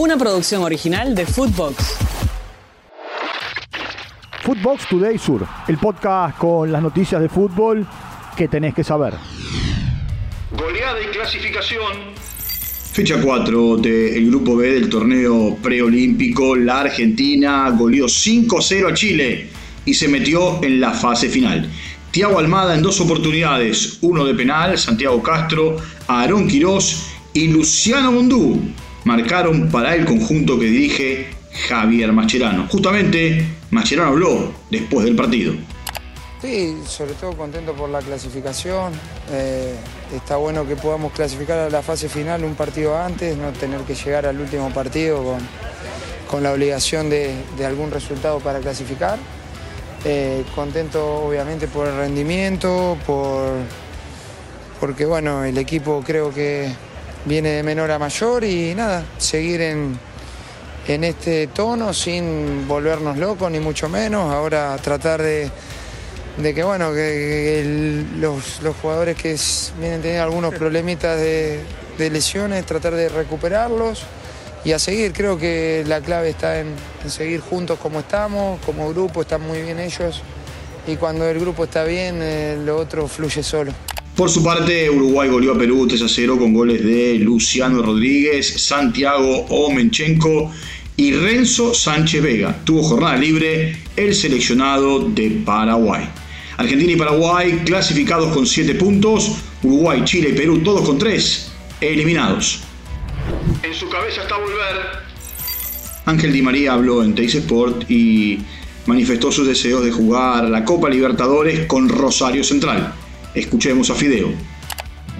Una producción original de Footbox. Footbox Today Sur, el podcast con las noticias de fútbol que tenés que saber. Goleada y clasificación. Fecha 4 del Grupo B del torneo preolímpico. La Argentina goleó 5-0 a Chile y se metió en la fase final. Tiago Almada en dos oportunidades, uno de penal, Santiago Castro, Aarón Quirós y Luciano Mondú marcaron para el conjunto que dirige Javier Mascherano. Justamente Mascherano habló después del partido. Sí, sobre todo contento por la clasificación. Eh, está bueno que podamos clasificar a la fase final un partido antes, no tener que llegar al último partido con, con la obligación de, de, algún resultado para clasificar. Eh, contento obviamente por el rendimiento, por, porque bueno, el equipo creo que viene de menor a mayor y nada, seguir en, en este tono sin volvernos locos ni mucho menos. Ahora tratar de, de que bueno, que, que el, los, los, jugadores que vienen teniendo algunos problemitas de, de, lesiones, tratar de recuperarlos y a seguir. Creo que la clave está en, en seguir juntos como estamos, como grupo, están muy bien ellos y cuando el grupo está bien, eh, lo otro fluye solo. Por su parte, Uruguay goleó a Perú 3 a 0 con goles de Luciano Rodríguez, Santiago Omenchenko y Renzo Sánchez Vega. Tuvo jornada libre el seleccionado de Paraguay. Argentina y Paraguay clasificados con 7 puntos, Uruguay, Chile y Perú todos con 3, eliminados. En su cabeza está volver. Ángel Di María habló en Teis Sport y manifestó sus deseos de jugar la Copa Libertadores con Rosario Central. Escuchemos a Fideo.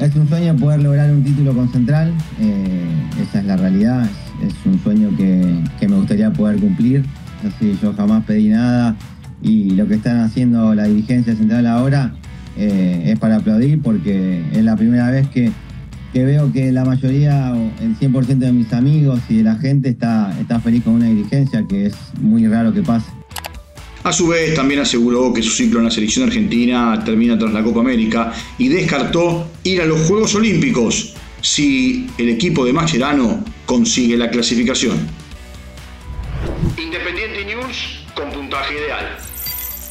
Es un sueño poder lograr un título con Central, eh, esa es la realidad, es, un sueño que, me gustaría poder cumplir. Así yo jamás pedí nada y lo que están haciendo la dirigencia central ahora eh, es para aplaudir porque es la primera vez que, que veo que la mayoría, el 100% de mis amigos y de la gente está, está feliz con una dirigencia que es muy raro que pase. A su vez, también aseguró que su ciclo en la selección argentina termina tras la Copa América y descartó ir a los Juegos Olímpicos si el equipo de Mascherano consigue la clasificación. Independiente News con puntaje ideal.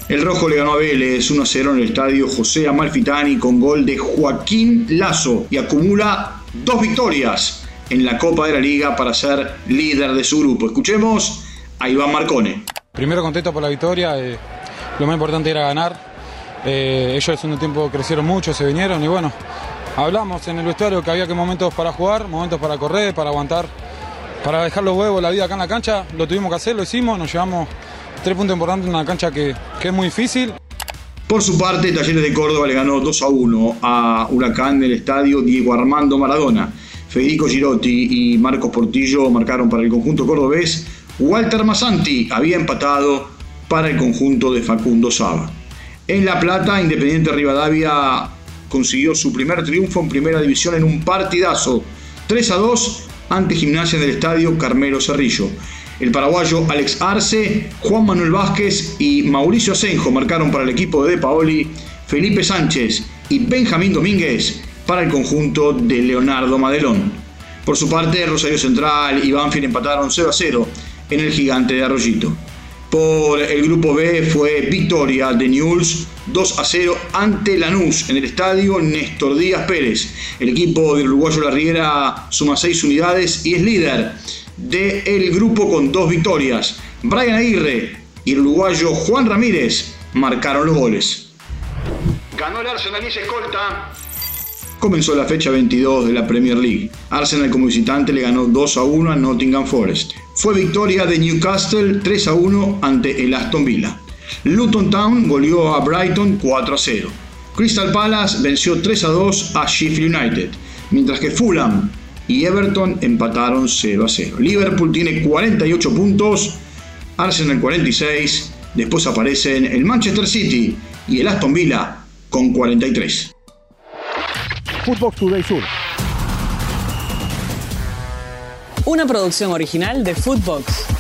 El Rojo le ganó a Vélez 1 0 en el estadio José Amalfitani con gol de Joaquín Lazo y acumula dos victorias en la Copa de la Liga para ser líder de su grupo. Escuchemos a Iván Marcone. Primero contento por la victoria, eh, lo más importante era ganar. Eh, ellos el segundo tiempo crecieron mucho, se vinieron y bueno, hablamos en el vestuario que había que momentos para jugar, momentos para correr, para aguantar, para dejar los huevos, la vida acá en la cancha. Lo tuvimos que hacer, lo hicimos, nos llevamos tres puntos importantes en una cancha que, que es muy difícil. Por su parte, Talleres de Córdoba le ganó 2 a 1 a Huracán del estadio Diego Armando Maradona. Federico Girotti y Marcos Portillo marcaron para el conjunto cordobés Walter Massanti había empatado para el conjunto de Facundo Saba. En La Plata, Independiente Rivadavia consiguió su primer triunfo en primera división en un partidazo 3 a 2 ante Gimnasia del Estadio Carmelo Cerrillo. El paraguayo Alex Arce, Juan Manuel Vázquez y Mauricio Asenjo marcaron para el equipo de De Paoli, Felipe Sánchez y Benjamín Domínguez para el conjunto de Leonardo Madelón. Por su parte, Rosario Central y Banfield empataron 0 a 0 en el gigante de Arroyito. Por el grupo B fue victoria de Newell's 2 a 0 ante Lanús en el estadio Néstor Díaz Pérez. El equipo del uruguayo La Riera suma 6 unidades y es líder del grupo con dos victorias. Brian Aguirre y uruguayo Juan Ramírez marcaron los goles. Ganó el Arsenal y se escolta comenzó la fecha 22 de la Premier League. Arsenal como visitante le ganó 2 a 1 a Nottingham Forest. Fue victoria de Newcastle 3 a 1 ante el Aston Villa. Luton Town goleó a Brighton 4 a 0. Crystal Palace venció 3 a 2 a Sheffield United, mientras que Fulham y Everton empataron 0 a 0. Liverpool tiene 48 puntos, Arsenal 46, después aparecen el Manchester City y el Aston Villa con 43. Footbox Today Sur. Una producción original de Footbox.